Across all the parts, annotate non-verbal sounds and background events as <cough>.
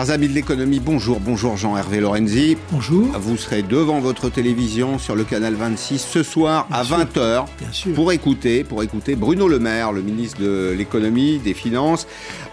Chers amis de l'économie, bonjour, bonjour Jean-Hervé Lorenzi. Bonjour. Vous serez devant votre télévision sur le canal 26 ce soir à 20h pour écouter, pour écouter Bruno Le Maire, le ministre de l'économie, des finances.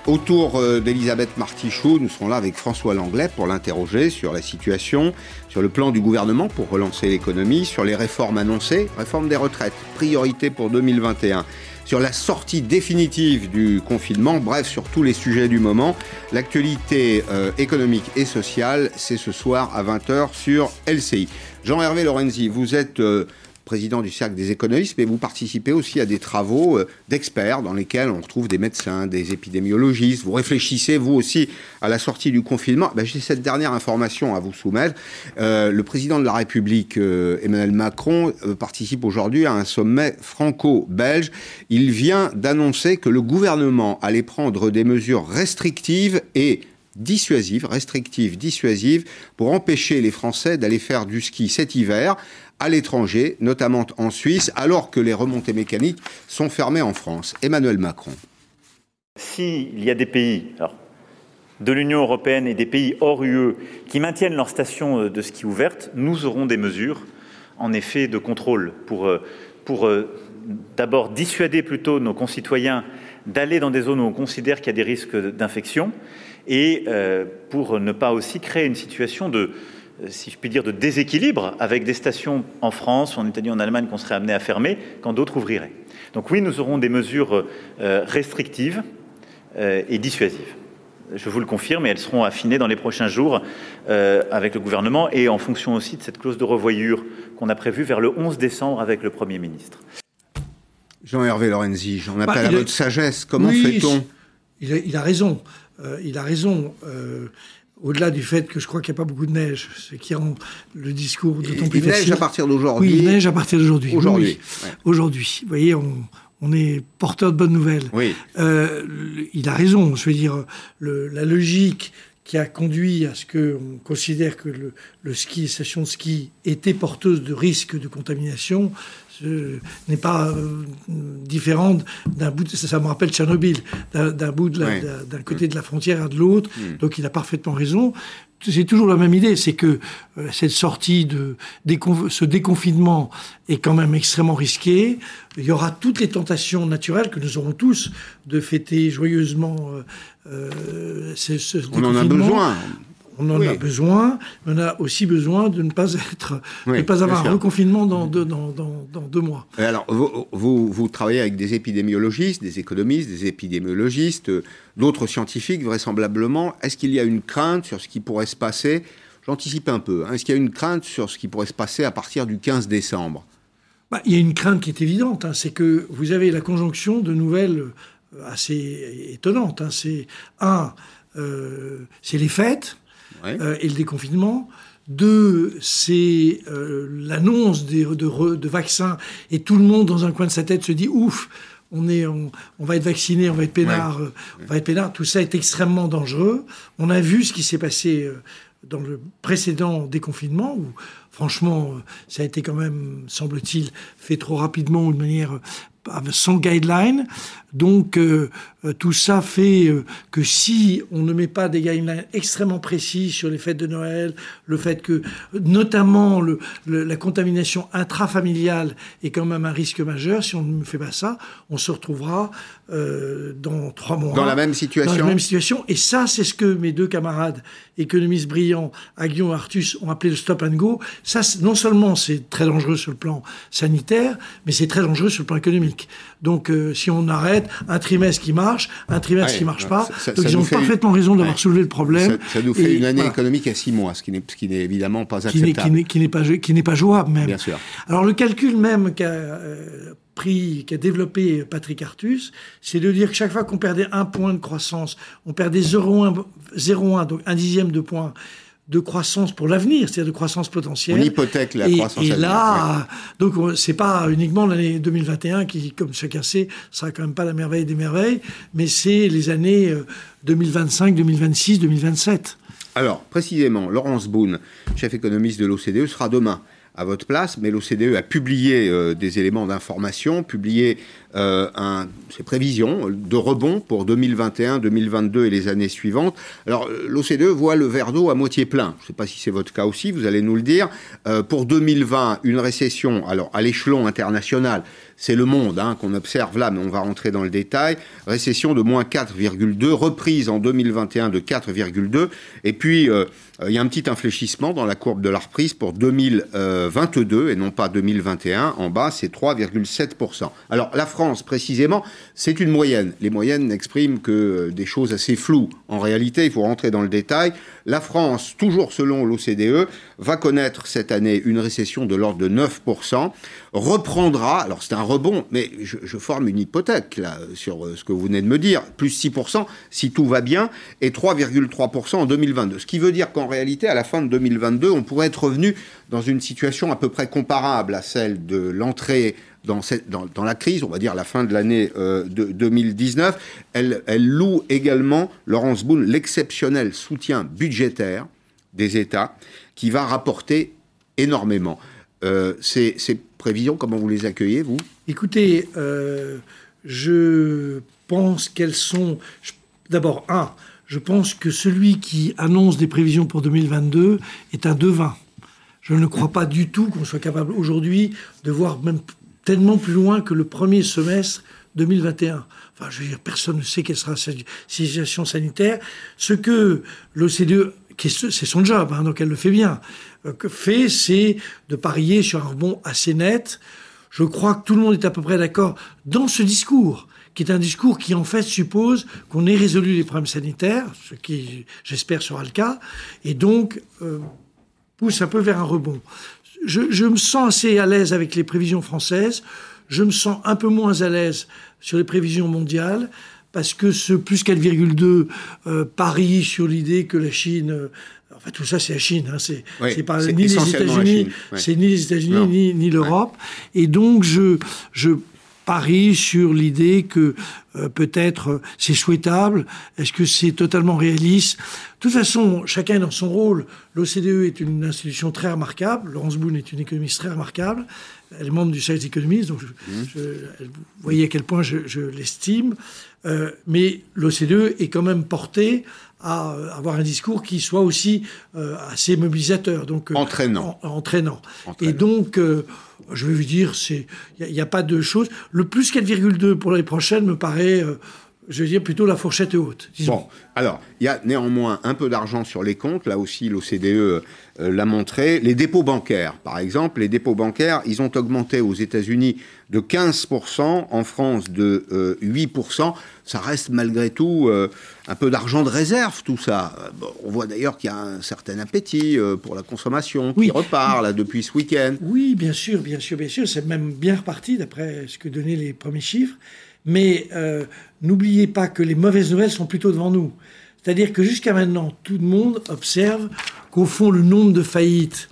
Autour euh, d'Elisabeth Martichoux, nous serons là avec François Langlais pour l'interroger sur la situation, sur le plan du gouvernement pour relancer l'économie, sur les réformes annoncées, réforme des retraites, priorité pour 2021 sur la sortie définitive du confinement, bref, sur tous les sujets du moment. L'actualité euh, économique et sociale, c'est ce soir à 20h sur LCI. Jean-Hervé Lorenzi, vous êtes euh, président du Cercle des économistes, mais vous participez aussi à des travaux euh, d'experts dans lesquels on retrouve des médecins, des épidémiologistes. Vous réfléchissez, vous aussi, à la sortie du confinement. Ben, J'ai cette dernière information à vous soumettre. Euh, le président de la République, euh, Emmanuel Macron, participe aujourd'hui à un sommet franco-belge. Il vient d'annoncer que le gouvernement allait prendre des mesures restrictives et dissuasives, restrictives, dissuasives, pour empêcher les Français d'aller faire du ski cet hiver à l'étranger, notamment en Suisse, alors que les remontées mécaniques sont fermées en France. Emmanuel Macron. S'il y a des pays de l'Union européenne et des pays hors UE qui maintiennent leurs stations euh, de ski ouvertes, nous aurons des mesures, en effet, de contrôle pour, euh, pour euh, d'abord dissuader plutôt nos concitoyens d'aller dans des zones où on considère qu'il y a des risques d'infection et pour ne pas aussi créer une situation de, si je puis dire, de déséquilibre avec des stations en France, en Italie, en Allemagne qu'on serait amené à fermer quand d'autres ouvriraient. Donc oui, nous aurons des mesures euh, restrictives euh, et dissuasives. Je vous le confirme, et elles seront affinées dans les prochains jours avec le gouvernement et en fonction aussi de cette clause de revoyure qu'on a prévue vers le 11 décembre avec le Premier ministre. Jean-Hervé Lorenzi, j'en appelle bah, à votre sagesse. Comment fait-on? il, a raison. il a raison au-delà du fait que je crois qu'il n'y a pas beaucoup de neige, ce qui rend le discours d'autant plus facile. Neige à partir d'aujourd'hui Oui, il neige à partir d'aujourd'hui. Aujourd'hui. Aujourd'hui. Vous voyez, on, est porteur de bonnes nouvelles. Oui. Euh, il a raison. Je veux dire, la logique qui a conduit à ce qu'on considère que le, le, ski, les stations de ski étaient porteuses de risques de contamination, n'est pas euh, différente d'un bout, ça, me rappelle Tchernobyl, d'un bout d'un côté de la frontière à de l'autre. Hmm. Donc il a parfaitement raison. C'est toujours la même idée, c'est que euh, cette sortie de ce déconfinement est quand même extrêmement risqué. Il y aura toutes les tentations naturelles que nous aurons tous de fêter joyeusement. Euh, ce, On en a besoin on en a besoin, mais on a aussi besoin de ne pas être, pas avoir un reconfinement dans deux, dans, deux mois. alors, vous, vous, travaillez avec des épidémiologistes, des économistes, des épidémiologistes, d'autres scientifiques vraisemblablement. Est-ce qu'il y a une crainte sur ce qui pourrait se passer? J'anticipe un peu. Hein. Est-ce qu'il y a une crainte sur ce qui pourrait se passer à partir du 15 décembre? Bah, Il y a une crainte qui est évidente. Hein. c'est que vous avez la conjonction de nouvelles euh, assez étonnantes. Hein. c'est un, euh, c'est les fêtes. Euh, et le déconfinement. Deux, c'est euh, l'annonce de, de, vaccins et tout le monde dans un coin de sa tête se dit ouf, on, est, on, va être vacciné, on va être peinard, euh, on va être peinard. Tout ça est extrêmement dangereux. On a vu ce qui s'est passé dans le précédent déconfinement où franchement ça a été quand même, semble-t-il, fait trop rapidement ou de manière sans guideline. Donc euh, euh, tout ça fait euh, que si on ne met pas des guidelines extrêmement précis sur les fêtes de Noël, le fait que notamment le, la contamination intrafamiliale est quand même un risque majeur, si on ne fait pas ça, on se retrouvera dans trois mois. Dans la même situation. Dans la même situation. Et ça, c'est ce que mes deux camarades économistes brillants, Aguillon et Artus, ont appelé le stop and go. Ça, non seulement c'est très dangereux sur le plan sanitaire, mais c'est très dangereux sur le plan économique. Donc si on arrête un trimestre qui marche, un trimestre qui qui marche pas. Donc ils ont parfaitement raison d'avoir soulevé le problème. Ça, nous fait une année économique à six mois, ce qui n'est évidemment pas acceptable. Qui n'est pas, pas jouable même. Bien sûr. Alors le calcul même qu'a euh, pris, qu'a développé Patrick Artus, c'est de dire que chaque fois qu'on perdait un point de croissance, on perdait 0,1, donc un dixième de point de croissance pour l'avenir, c'est-à-dire de croissance potentielle. On hypothèque la croissance. Et là, donc c'est pas uniquement l'année 2021 qui, comme chacun sait, sera quand même pas la merveille des merveilles, mais c'est les années 2025, 2026, 2027. Alors, précisément, Laurence Boone, chef économiste de l'OCDE, sera demain à votre place, mais l'OCDE a publié euh, des éléments d'information, publié euh, ses prévisions de rebond pour 2021, 2022 et les années suivantes. Alors l'OCDE voit le verre d'eau à moitié plein. Je ne sais pas si c'est votre cas aussi, vous allez nous le dire. Euh, pour 2020, une récession, alors à l'échelon international, c'est le monde hein, qu'on observe là, mais on va rentrer dans le détail. Récession de moins 4,2, reprise en 2021 de 4,2, et puis il y a un petit infléchissement dans la courbe de la reprise pour 2022 et non pas 2021. En bas, c'est 3,7%. Alors la France, précisément, c'est une moyenne. Les moyennes n'expriment que euh, des choses assez floues. En réalité, il faut rentrer dans le détail. La France, toujours selon l'OCDE, va connaître cette année une récession de l'ordre de 9%, reprendra, alors c'est un rebond, mais je, forme une hypothèque là sur euh, ce que vous venez de me dire, plus 6% si tout va bien, et 3,3% en 2022. Ce qui veut dire qu'en réalité, à la fin de 2022, on pourrait être revenu dans une situation à peu près comparable à celle de l'entrée dans, la crise, on va dire la fin de l'année euh, de 2019. Elle, elle, loue également, Laurence Boone, l'exceptionnel soutien budgétaire des États qui va rapporter énormément. Euh, ces, ces, prévisions, comment vous les accueillez, vous? Écoutez, euh, je pense qu'elles sont... D'abord, un, je pense que celui qui annonce des prévisions pour 2022 est un devin. Je ne crois pas du tout qu'on soit capable aujourd'hui de voir même tellement plus loin que le premier semestre 2021. Enfin, je veux dire, personne ne sait quelle sera cette situation sanitaire. Ce que l'OCDE, c'est son job, hein, donc elle le fait bien, euh, fait, c'est de parier sur un rebond assez net. Je crois que tout le monde est à peu près d'accord dans ce discours qui est un discours qui en fait suppose qu'on ait résolu les problèmes sanitaires, ce qui j'espère sera le cas, et donc euh, pousse un peu vers un rebond. Je, je me sens assez à l'aise avec les prévisions françaises, je me sens un peu moins à l'aise sur les prévisions mondiales, parce que ce plus 4,2 euh, parie sur l'idée que la Chine... Euh, Enfin, tout ça, c'est la Chine. Hein, c'est oui, pas ni les États-Unis, ouais. c'est ni les États-Unis ni, ni l'Europe. Ouais. Et donc, je, je parie sur l'idée que euh, peut-être euh, c'est souhaitable. Est-ce que c'est totalement réaliste? De toute façon, chacun est dans son rôle. L'OCDE est une institution très remarquable. Laurence Boone est une économiste très remarquable. Elle est membre du Sales Economist, donc je, mmh. je, vous voyez à quel point je, je l'estime. Euh, mais l'OCDE est quand même portée à avoir un discours qui soit aussi euh, assez mobilisateur, donc entraînant. En, entraînant. entraînant. Et donc, euh, je vais vous dire, c'est il n'y a, a, pas de choses. Le plus 4,2 pour l'année prochaine me paraît euh, je veux dire plutôt la fourchette haute. Disons. Bon, alors, il y a néanmoins un peu d'argent sur les comptes, là aussi l'OCDE euh, l'a montré. Les dépôts bancaires, par exemple, les dépôts bancaires, ils ont augmenté aux États-Unis de 15%, en France de euh, 8%. Ça reste malgré tout euh, un peu d'argent de réserve, tout ça. Bon, on voit d'ailleurs qu'il y a un certain appétit euh, pour la consommation qui oui. repart là, depuis ce week-end. Oui, bien sûr, bien sûr, bien sûr. C'est même bien reparti d'après ce que donnaient les premiers chiffres. Mais euh, n'oubliez pas que les mauvaises nouvelles sont plutôt devant nous. C'est-à-dire que jusqu'à maintenant, tout le monde observe qu'au fond, le nombre de faillites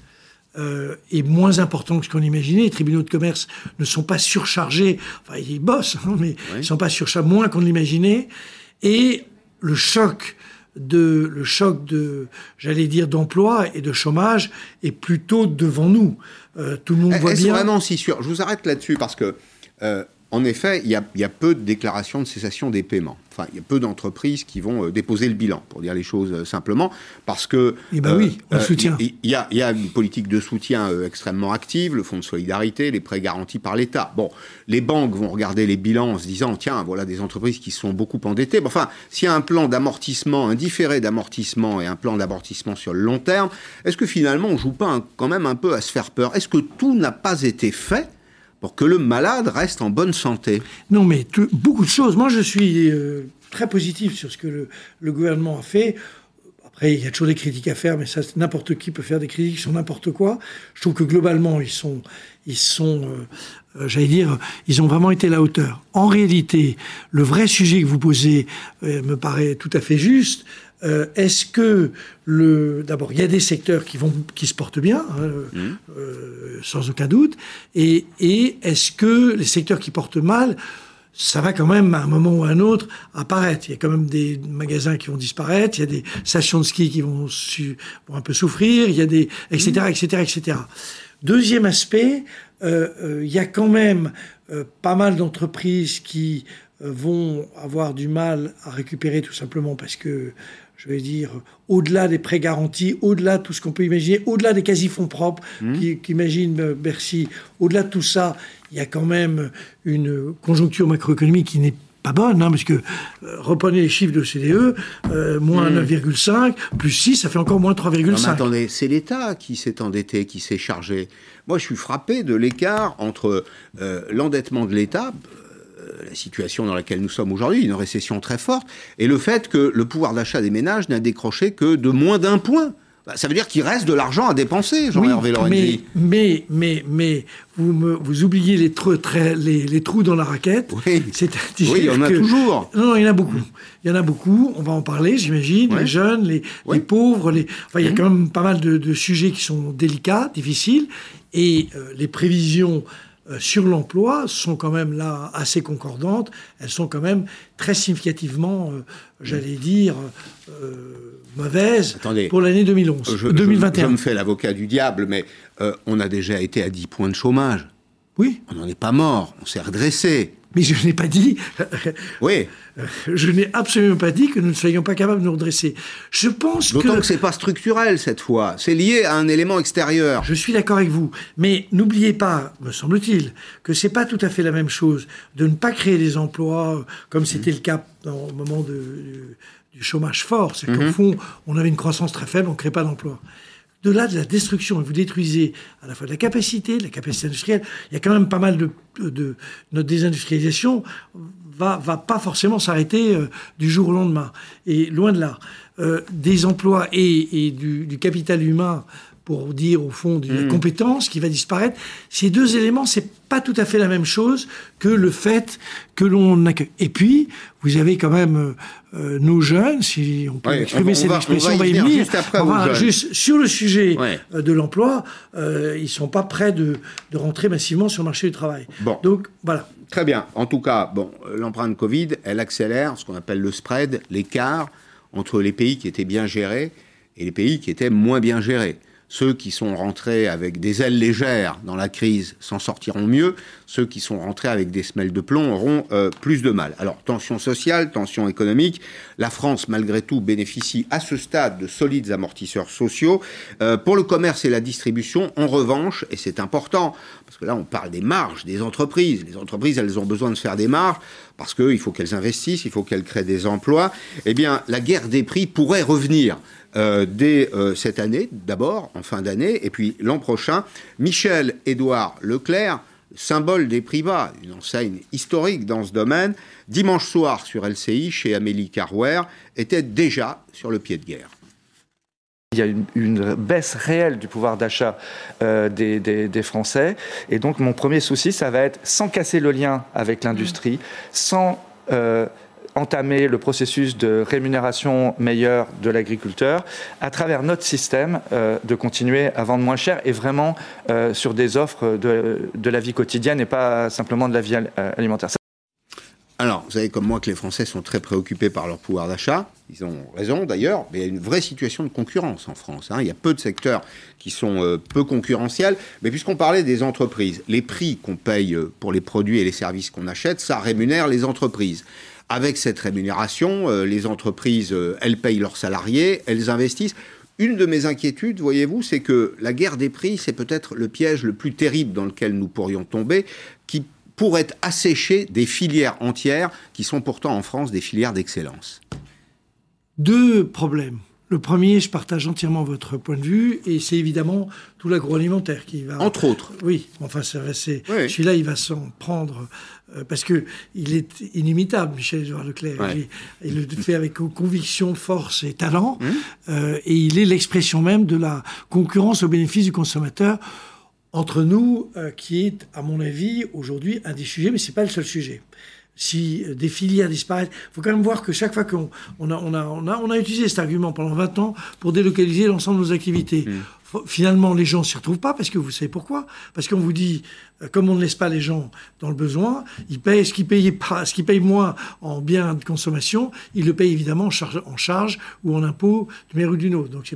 euh, est moins important que ce qu'on imaginait. Les tribunaux de commerce ne sont pas surchargés. Enfin, ils bossent, hein, mais oui. ils ne sont pas surchargés moins qu'on l'imaginait. Et le choc de le choc de j'allais dire d'emploi et de chômage est plutôt devant nous. Euh, tout le monde voit bien. vraiment si sûr? Je vous arrête là-dessus parce que euh, en effet, il y, a, il y, a, peu de déclarations de cessation des paiements. Enfin, il y a peu d'entreprises qui vont euh, déposer le bilan, pour dire les choses euh, simplement, parce que... Eh ben euh, oui, le soutien. Il y, a, il y, a, une politique de soutien euh, extrêmement active, le fonds de solidarité, les prêts garantis par l'État. Bon, les banques vont regarder les bilans en se disant, tiens, voilà des entreprises qui sont beaucoup endettées. Bon, enfin, s'il y a un plan d'amortissement, un différé d'amortissement et un plan d'amortissement sur le long terme, est-ce que finalement on joue pas un, quand même un peu à se faire peur? Est-ce que tout n'a pas été fait que le malade reste en bonne santé Non, mais beaucoup de choses. Moi, je suis euh, très positif sur ce que le, gouvernement a fait. Après, il y a toujours des critiques à faire, mais ça, n'importe qui peut faire des critiques sur n'importe quoi. Je trouve que globalement, ils sont, ils sont, euh, euh, j'allais dire, ils ont vraiment été à la hauteur. En réalité, le vrai sujet que vous posez me paraît tout à fait juste. Euh, Est-ce que le d'abord il y a des secteurs qui vont qui se portent bien hein, mmh. euh, sans aucun doute et, et est-ce que les secteurs qui portent mal ça va quand même à un moment ou à un autre apparaître. Il y a quand même des magasins qui vont disparaître, il y a des stations de ski qui vont un peu souffrir, il y a des etc etc etc. Deuxième aspect, il y a quand même pas mal d'entreprises qui vont avoir du mal à récupérer tout simplement parce que je vais dire, au-delà des prêts garantis, au-delà de tout ce qu'on peut imaginer, au-delà des quasi-fonds propres mmh. qu'imagine euh, Bercy, au-delà de tout ça, il y a quand même une conjoncture macroéconomique qui n'est pas bonne, hein, parce que euh, reprenez les chiffres de CDE, euh, moins 9,5, mmh. plus 6, ça fait encore moins 3,5. Attendez, c'est l'État qui s'est endetté, qui s'est chargé. Moi, je suis frappé de l'écart entre l'endettement de l'État, la situation dans laquelle nous sommes aujourd'hui, une récession très forte, et le fait que le pouvoir d'achat des ménages n'a décroché que de moins d'un point. Bah, ça veut dire qu'il reste de l'argent à dépenser, Jean-Hervé oui, mais, mais, mais, vous, vous oubliez les, trous, les, les, trous dans la raquette. Oui, oui il y en a toujours. Non, non, il y en a beaucoup. Il y en a beaucoup. On va en parler, j'imagine. Les jeunes, les, les pauvres. Les... Enfin, il y a mmh. quand même pas mal de, de, sujets qui sont délicats, difficiles. Et euh, les prévisions sur l'emploi sont quand même là assez concordantes. Elles sont quand même très significativement, euh, j'allais dire, euh, mauvaises pour l'année 2011, je, 2021. Je, me fais l'avocat du diable, mais on a déjà été à 10 points de chômage. Oui. On n'en est pas mort, on s'est redressé. Mais je n'ai pas dit. Oui. <laughs> Je n'ai absolument pas dit que nous ne soyons pas capables de nous redresser. Je pense que. D'autant que c'est pas structurel cette fois. C'est lié à un élément extérieur. Je suis d'accord avec vous. Mais n'oubliez pas, me semble-t-il, que c'est pas tout à fait la même chose de ne pas créer des emplois, comme c'était le cas au moment du chômage fort. C'est qu'au mhm. fond, on avait une croissance très faible, on ne crée pas d'emplois de là de la destruction, et vous détruisez à la fois de la capacité, de la capacité industrielle, il y a quand même pas mal de, notre désindustrialisation va, va pas forcément s'arrêter euh, du jour au lendemain. Et loin de là, euh, des emplois et, du, capital humain pour dire au fond des mmh. compétences qui va disparaître. Ces deux éléments, c'est pas tout à fait la même chose que le fait que l'on accueille. Et puis, vous avez quand même euh, nos jeunes, si on peut exprimer cette expression, on va y venir. Juste, après juste sur le sujet euh, de l'emploi, euh, ils sont pas prêts de, de, rentrer massivement sur le marché du travail. Bon. Donc voilà. Très bien. En tout cas, bon, l'empreinte Covid, elle accélère ce qu'on appelle le spread, l'écart entre les pays qui étaient bien gérés et les pays qui étaient moins bien gérés. Ceux qui sont rentrés avec des ailes légères dans la crise s'en sortiront mieux. Ceux qui sont rentrés avec des semelles de plomb auront euh, plus de mal. Alors, tension sociale, tension économique. La France, malgré tout, bénéficie à ce stade de solides amortisseurs sociaux. Euh, pour le commerce et la distribution, en revanche, et c'est important, parce que là, on parle des marges des entreprises. Les entreprises, elles ont besoin de faire des marges parce qu'il faut qu'elles investissent, il faut qu'elles créent des emplois. Eh bien, la guerre des prix pourrait revenir. Euh, dès euh, cette année, d'abord, en fin d'année, et puis l'an prochain, Michel-Édouard Leclerc, symbole des prix bas, une enseigne historique dans ce domaine, dimanche soir sur LCI, chez Amélie Carwer, était déjà sur le pied de guerre. Il y a une, baisse réelle du pouvoir d'achat euh, des, Français. Et donc, mon premier souci, ça va être, sans casser le lien avec l'industrie, sans entamer le processus de rémunération meilleure de l'agriculteur à travers notre système euh, de continuer à vendre moins cher et vraiment euh, sur des offres de, de, la vie quotidienne et pas simplement de la vie euh, alimentaire. Alors, vous savez comme moi que les Français sont très préoccupés par leur pouvoir d'achat. Ils ont raison d'ailleurs, il y a une vraie situation de concurrence en France. Hein. Il y a peu de secteurs qui sont peu concurrentiels. Mais puisqu'on parlait des entreprises, les prix qu'on paye pour les produits et les services qu'on achète, ça rémunère les entreprises. Avec cette rémunération, euh, les entreprises, euh, elles payent leurs salariés, elles investissent. Une de mes inquiétudes, voyez-vous, c'est que la guerre des prix, c'est peut-être le piège le plus terrible dans lequel nous pourrions tomber, qui pourrait assécher des filières entières qui sont pourtant en France des filières d'excellence. Deux problèmes. Le premier, je partage entièrement votre point de vue, et c'est évidemment tout l'agroalimentaire qui va. Entre autres. Oui, enfin, c'est, oui. celui-là, il va s'en prendre euh, parce que il est inimitable, Michel-Édouard Leclerc. Il, le fait avec conviction, force et talent, mmh. euh, et il est l'expression même de la concurrence au bénéfice du consommateur entre nous, euh, qui est, à mon avis, aujourd'hui un des sujets, mais c'est pas le seul sujet si euh, des filières disparaissent. Il faut quand même voir que chaque fois qu'on on a, utilisé cet argument pendant 20 ans pour délocaliser l'ensemble de nos activités. Mmh. Finalement, les gens s'y retrouvent pas parce que vous savez pourquoi Parce qu'on vous dit, euh, comme on ne laisse pas les gens dans le besoin, ils payent ce qu'ils payent pas, ce qu'ils payent moins en biens de consommation, ils le payent évidemment en charge, en charge ou en impôt d'une manière ou d'une autre. Donc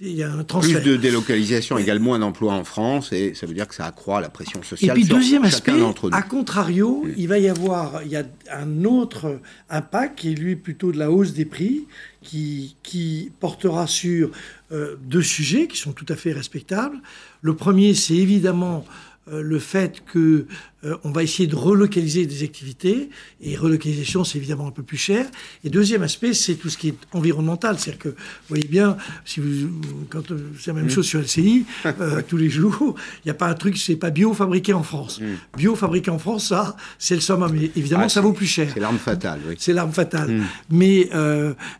il y a un transfert. Plus de délocalisation égale moins d'emplois en France et ça veut dire que ça accroît la pression sociale. Et puis deuxième aspect, à contrario, il va y avoir, il y a un autre impact qui est lui plutôt de la hausse des prix qui, portera sur euh, deux sujets qui sont tout à fait respectables. Le premier, c'est évidemment le fait que euh, on va essayer de relocaliser des activités et relocalisation c'est évidemment un peu plus cher et deuxième aspect c'est tout ce qui est environnemental c'est-à-dire que vous voyez bien si vous quand euh, c'est la même mm. chose sur LCI <laughs> tous les jours il n'y a pas un truc c'est pas bio fabriqué en France mm. bio fabriqué en France ça c'est le summum mais évidemment ah, ça vaut plus cher c'est l'arme fatale oui. c'est l'arme fatale mm. mais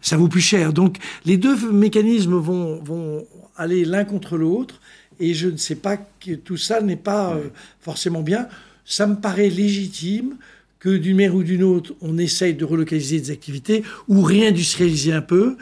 ça vaut plus cher donc les deux mécanismes vont vont aller l'un contre l'autre et je ne sais pas que tout ça n'est pas euh, forcément bien. Ça me paraît légitime que d'une manière ou d'une autre, on essaye de relocaliser des activités ou réindustrialiser un peu.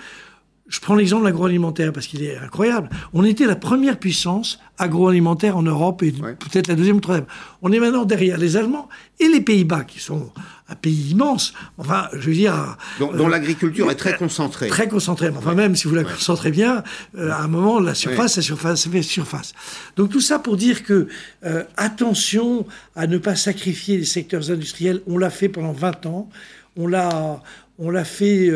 Je prends l'exemple de l'agroalimentaire parce qu'il est incroyable. On était la première puissance agroalimentaire en Europe et peut-être la deuxième ou troisième. On est maintenant derrière les Allemands et les Pays-Bas qui sont un pays immense. Enfin, je veux dire. Dont, euh, l'agriculture est très concentrée. Très concentrée. Enfin, même si vous la concentrez bien, euh, à un moment, la surface, la surface, ça fait surface. Donc tout ça pour dire que euh, attention à ne pas sacrifier les secteurs industriels. On l'a fait pendant 20 ans. On l'a, on l'a fait,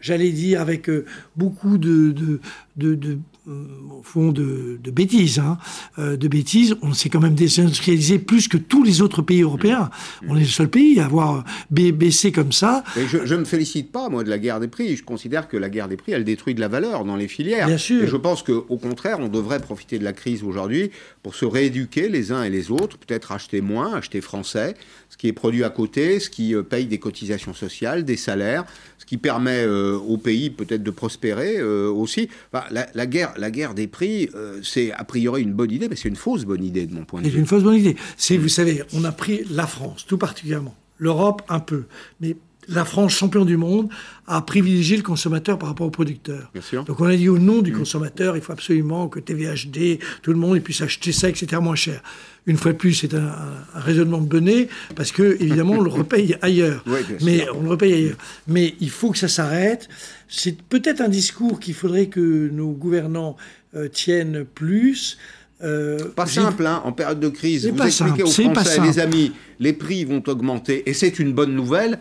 j'allais dire, avec beaucoup de, de, de, de au fond de, de bêtises, hein. euh, de bêtises. On s'est quand même désindustrialisé plus que tous les autres pays européens. Mmh. On est le seul pays à avoir baissé comme ça. je ne me félicite pas, moi, de la guerre des prix. Je considère que la guerre des prix, elle détruit de la valeur dans les filières. Bien sûr. Et je pense qu'au contraire, on devrait profiter de la crise aujourd'hui pour se rééduquer les uns et les autres, peut-être acheter moins, acheter français, ce qui est produit à côté, ce qui euh, paye des cotisations sociales, des salaires, ce qui permet euh, au pays peut-être de prospérer aussi. la, la guerre la guerre des prix, euh, c'est a priori une bonne idée, mais c'est une fausse bonne idée de mon point de vue. C'est une fausse bonne idée. C'est, vous savez, on a pris la France, tout particulièrement, l'Europe un peu, mais la France, champion du monde, a privilégié le consommateur par rapport au producteur. Bien sûr. Donc on a dit au nom du mm. consommateur, il faut absolument que TVHD, tout le monde puisse acheter ça, etc., moins cher. Une fois de plus, c'est un, raisonnement de bonnet, parce que évidemment, on le repaye <laughs> ailleurs. mais on le repaye ailleurs. Mais il faut que ça s'arrête. C'est peut-être un discours qu'il faudrait que nos gouvernants euh, tiennent plus. Euh, pas simple, hein, en période de crise. Vous expliquez aux Français, les amis, les prix vont augmenter, et c'est une bonne nouvelle.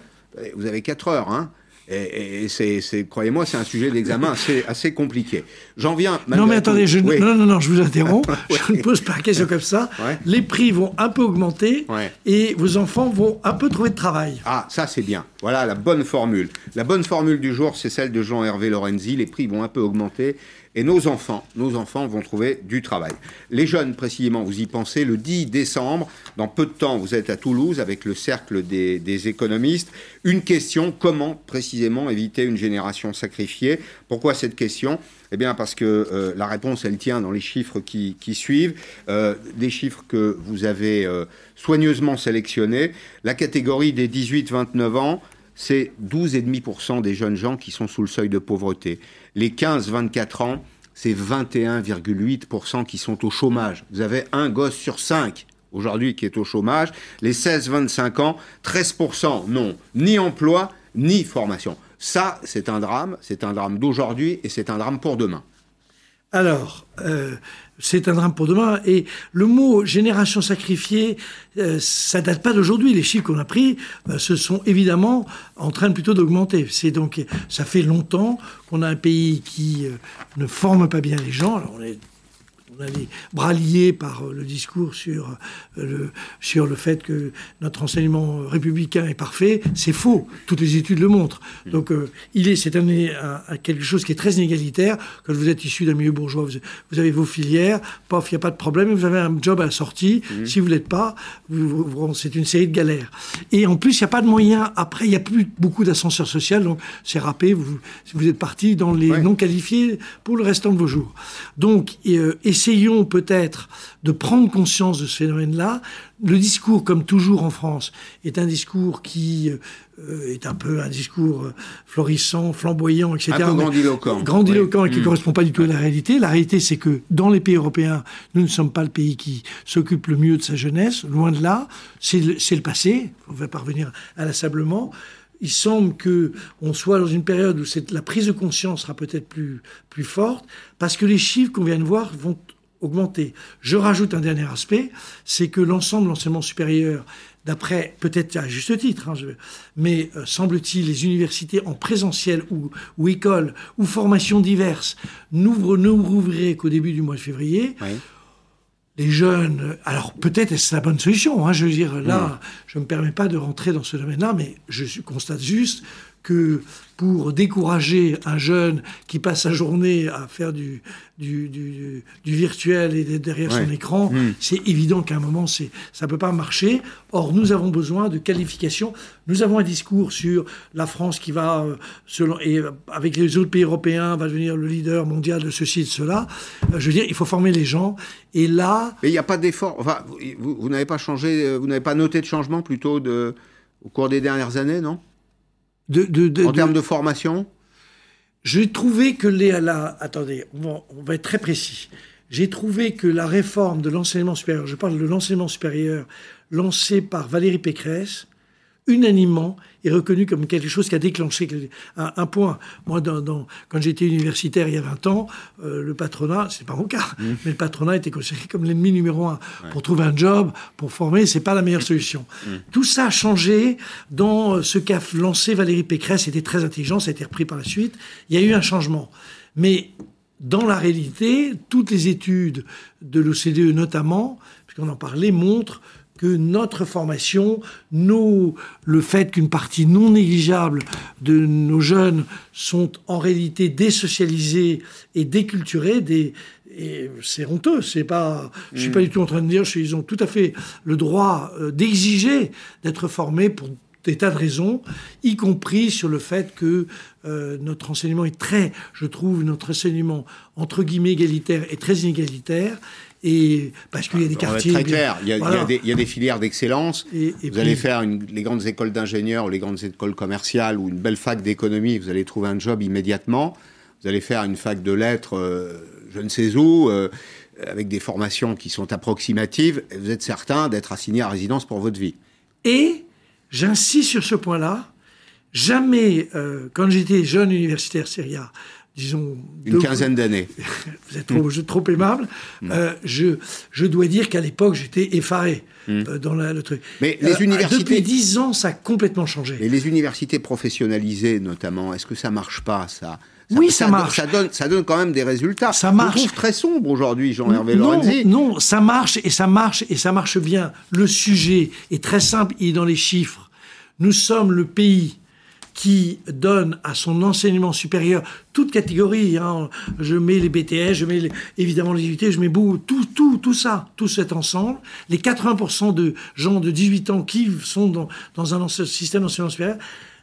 Vous avez 4 heures, hein et, c'est, croyez-moi, c'est un sujet d'examen assez, assez compliqué. J'en viens. Non, mais attendez, je, non, non, non, je vous interromps. <laughs> Je ne pose pas la question comme ça. Les prix vont un peu augmenter et vos enfants vont un peu trouver de travail. Ah, ça, c'est bien. Voilà la bonne formule. La bonne formule du jour, c'est celle de Jean-Hervé Lorenzi. Les prix vont un peu augmenter et nos enfants, nos enfants vont trouver du travail. Les jeunes, précisément, vous y pensez, le 10 décembre, dans peu de temps, vous êtes à Toulouse avec le cercle des, économistes. Une question, comment précisément éviter une génération sacrifiée? Pourquoi cette question? Eh bien, parce que euh, la réponse, elle tient dans les chiffres qui, suivent, euh, des chiffres que vous avez euh, soigneusement sélectionnés. La catégorie des 18-29 ans, c'est 12,5% des jeunes gens qui sont sous le seuil de pauvreté. Les 15-24 ans, c'est 21,8% qui sont au chômage. Vous avez un gosse sur cinq aujourd'hui qui est au chômage. Les 16-25 ans, 13% non, ni emploi, ni formation. Ça, c'est un drame, c'est un drame d'aujourd'hui et c'est un drame pour demain. Alors, euh, c'est un drame pour demain. Et le mot génération sacrifiée, euh, ça date pas d'aujourd'hui. Les chiffres qu'on a pris euh, se sont évidemment en train plutôt d'augmenter. C'est donc, ça fait longtemps qu'on a un pays qui ne forme pas bien les gens. On bras liés par euh, le discours sur euh, le, sur le fait que notre enseignement républicain est parfait. C'est faux. Toutes les études le montrent. Donc, euh, il est, c'est un, quelque chose qui est très inégalitaire. Quand vous êtes issu d'un milieu bourgeois, vous, avez vos filières, paf, il n'y a pas de problème, vous avez un job à la sortie. Mmh. Si vous l'êtes pas, c'est une série de galères. Et en plus, il n'y a pas de moyens. Après, il n'y a plus beaucoup d'ascenseur social, donc c'est râpé. Vous, vous êtes parti dans les non qualifiés pour le restant de vos jours. Donc, et essayons peut-être de prendre conscience de ce phénomène-là. Le discours, comme toujours en France, est un discours qui euh, est un peu un discours florissant, flamboyant, etc. Un peu grandiloquent. Grandiloquent et qui ne correspond pas du tout à la réalité. La réalité, c'est que dans les pays européens, nous ne sommes pas le pays qui s'occupe le mieux de sa jeunesse. Loin de là. C'est le, le, passé. On va parvenir inlassablement il semble que on soit dans une période où la prise de conscience sera peut-être plus, plus forte, parce que les chiffres qu'on vient de voir vont augmenter. Je rajoute un dernier aspect, c'est que l'ensemble de l'enseignement supérieur, d'après, peut-être à juste titre, hein, mais euh, semble-t-il, les universités en présentiel ou, ou écoles ou formations diverses n'ouvrent, ne rouvriraient qu'au début du mois de février les jeunes, alors peut-être est-ce la bonne solution, hein, je veux dire, là, je ne me permets pas de rentrer dans ce domaine-là, mais je constate juste que pour décourager un jeune qui passe sa journée à faire du, du, du, virtuel et derrière son écran, hmm. c'est évident qu'à un moment, ça ne peut pas marcher. Or, nous avons besoin de qualification. Nous avons un discours sur la France qui va, euh, selon, et euh, avec les autres pays européens, va devenir le leader mondial de ceci et de cela. Euh, je veux dire, il faut former les gens. Et là... Mais il n'y a pas d'effort. Enfin, vous, vous n'avez pas changé, vous n'avez pas noté de changement plutôt de, au cours des dernières années, non? En termes de formation? J'ai trouvé que les... La, attendez, on va, être très précis. J'ai trouvé que la réforme de l'enseignement supérieur, je parle de l'enseignement supérieur lancée par Valérie Pécresse, unanimement est reconnu comme quelque chose qui a déclenché un, point. Moi, dans, quand j'étais universitaire il y a 20 ans, euh, le patronat, c'est pas mon cas, mmh. mais le patronat était considéré comme l'ennemi numéro un. Pour trouver un job, pour former, c'est pas la meilleure solution. Mmh. Tout ça a changé dans ce qu'a lancé Valérie Pécresse, c'était très intelligent, ça a été repris par la suite. Il y a eu un changement. Mais dans la réalité, toutes les études de l'OCDE notamment, puisqu'on en parlait, montrent que notre formation, nous, le fait qu'une partie non négligeable de nos jeunes sont en réalité désocialisés et déculturés, des, et c'est honteux. C'est pas, je suis pas mm. du tout en train de dire qu'ils ont tout à fait le droit euh, d'exiger d'être formés pour des tas de raisons, y compris sur le fait que euh, notre enseignement est très, je trouve, notre enseignement entre guillemets égalitaire est très inégalitaire et parce qu'il y a des quartiers. Très clair, il y, a, des, filières d'excellence. vous allez faire les grandes écoles d'ingénieurs ou les grandes écoles commerciales ou une belle fac d'économie, vous allez trouver un job immédiatement. Vous allez faire une fac de lettres, euh, je ne sais où, euh, avec des formations qui sont approximatives, et vous êtes certain d'être assigné à résidence pour votre vie. Et j'insiste sur ce point-là. Jamais, euh, quand j'étais jeune universitaire syria, disons... Une quinzaine d'années. <laughs> Vous êtes trop, trop aimable. Mm. Euh, je, je dois dire qu'à l'époque, j'étais effaré mm. euh, dans le truc. Mais les euh, universités... Depuis dix ans, ça a complètement changé. Et les universités professionnalisées, notamment, est-ce que ça marche pas, ça? Oui, ça, marche. Ça donne, ça donne quand même des résultats. Ça marche. Je trouve très sombre aujourd'hui, Jean-Hervé Lorenzi. Non, ça marche et ça marche et ça marche bien. Le sujet est très simple, il est dans les chiffres. Nous sommes le pays qui donne à son enseignement supérieur toute catégorie. Hein. Je mets les BTS, je mets évidemment les UT, je mets tout, tout, tout ça, tout cet ensemble. Les 80% de gens de 18 ans qui sont dans, dans un système d'enseignement supérieur,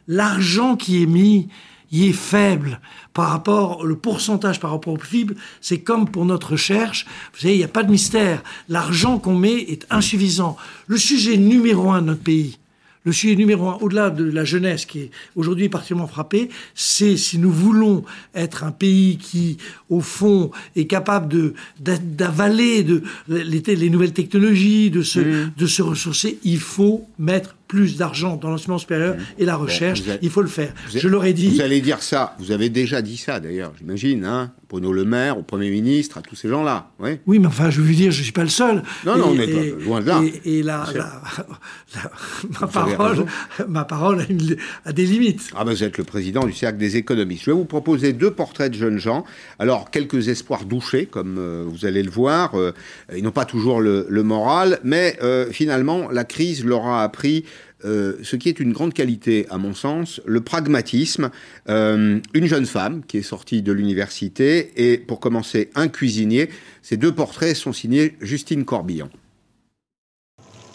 l'argent qui est mis y est faible par rapport, le pourcentage par rapport au PIB, c'est comme pour notre recherche. Vous savez, il n'y a pas de mystère. L'argent qu'on met est insuffisant. Le sujet numéro un de notre pays, le sujet numéro un, au-delà de la jeunesse qui est aujourd'hui particulièrement frappée, c'est si nous voulons être un pays qui, au fond, est capable de, d'avaler de, les, les, nouvelles technologies, de se, mmh. de se ressourcer, il faut mettre plus d'argent dans l'enseignement supérieur et la recherche. il faut le faire. Je l'aurais dit. Vous allez dire ça. Vous avez déjà dit ça, d'ailleurs, j'imagine. Hein Bruno Le Maire, au Premier ministre, à tous ces gens-là. Oui, oui mais enfin, je veux dire, je ne suis pas le seul. Non, non, on est loin de là. Et, la, ma, parole, ma parole a, des limites. Ah ben, vous êtes le président du Cercle des économistes. Je vais vous proposer deux portraits de jeunes gens. Alors, quelques espoirs douchés, comme euh, vous allez le voir. Euh, ils n'ont pas toujours le, moral, mais euh, finalement, la crise leur a appris euh, ce qui est une grande qualité à mon sens, le pragmatisme. Euh, une jeune femme qui est sortie de l'université et pour commencer un cuisinier. Ces deux portraits sont signés Justine Corbillon.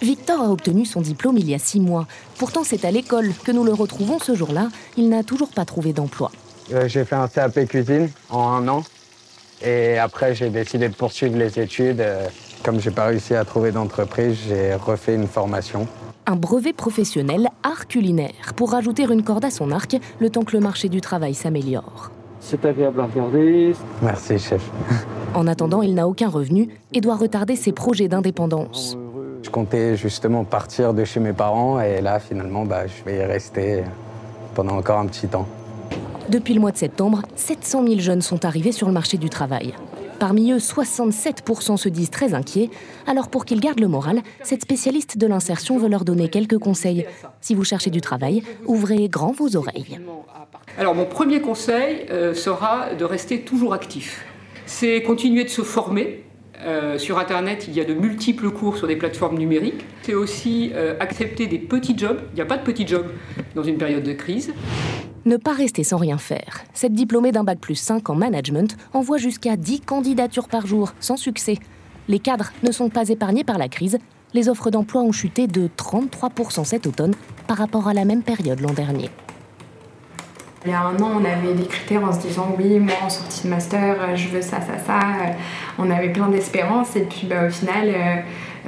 Victor a obtenu son diplôme il y a six mois. Pourtant, c'est à l'école que nous le retrouvons ce jour-là. Il n'a toujours pas trouvé d'emploi. Euh, j'ai fait un CAP cuisine en un an. Et après, j'ai décidé de poursuivre les études. Comme j'ai pas réussi à trouver d'entreprise, j'ai refait une formation. Un brevet professionnel art culinaire pour rajouter une corde à son arc le temps que le marché du travail s'améliore. C'est agréable à regarder. Merci, chef. En attendant, il n'a aucun revenu et doit retarder ses projets d'indépendance. Je comptais justement partir de chez mes parents et là, finalement, bah, je vais y rester pendant encore un petit temps. Depuis le mois de septembre, 700 000 jeunes sont arrivés sur le marché du travail. Parmi eux, 67% se disent très inquiets. Alors pour qu'ils gardent le moral, cette spécialiste de l'insertion veut leur donner quelques conseils. Si vous cherchez du travail, ouvrez grand vos oreilles. Alors mon premier conseil euh, sera de rester toujours actif. C'est continuer de se former. Euh, sur Internet, il y a de multiples cours sur des plateformes numériques. C'est aussi euh, accepter des petits jobs. Il n'y a pas de petits jobs dans une période de crise. Ne pas rester sans rien faire. Cette diplômée d'un bac plus 5 en management envoie jusqu'à 10 candidatures par jour, sans succès. Les cadres ne sont pas épargnés par la crise. Les offres d'emploi ont chuté de 33% cet automne par rapport à la même période l'an dernier. Il y a un an, on avait des critères en se disant oui, moi en sortie de master, je veux ça, ça, ça. On avait plein d'espérance et puis bah, au final, euh,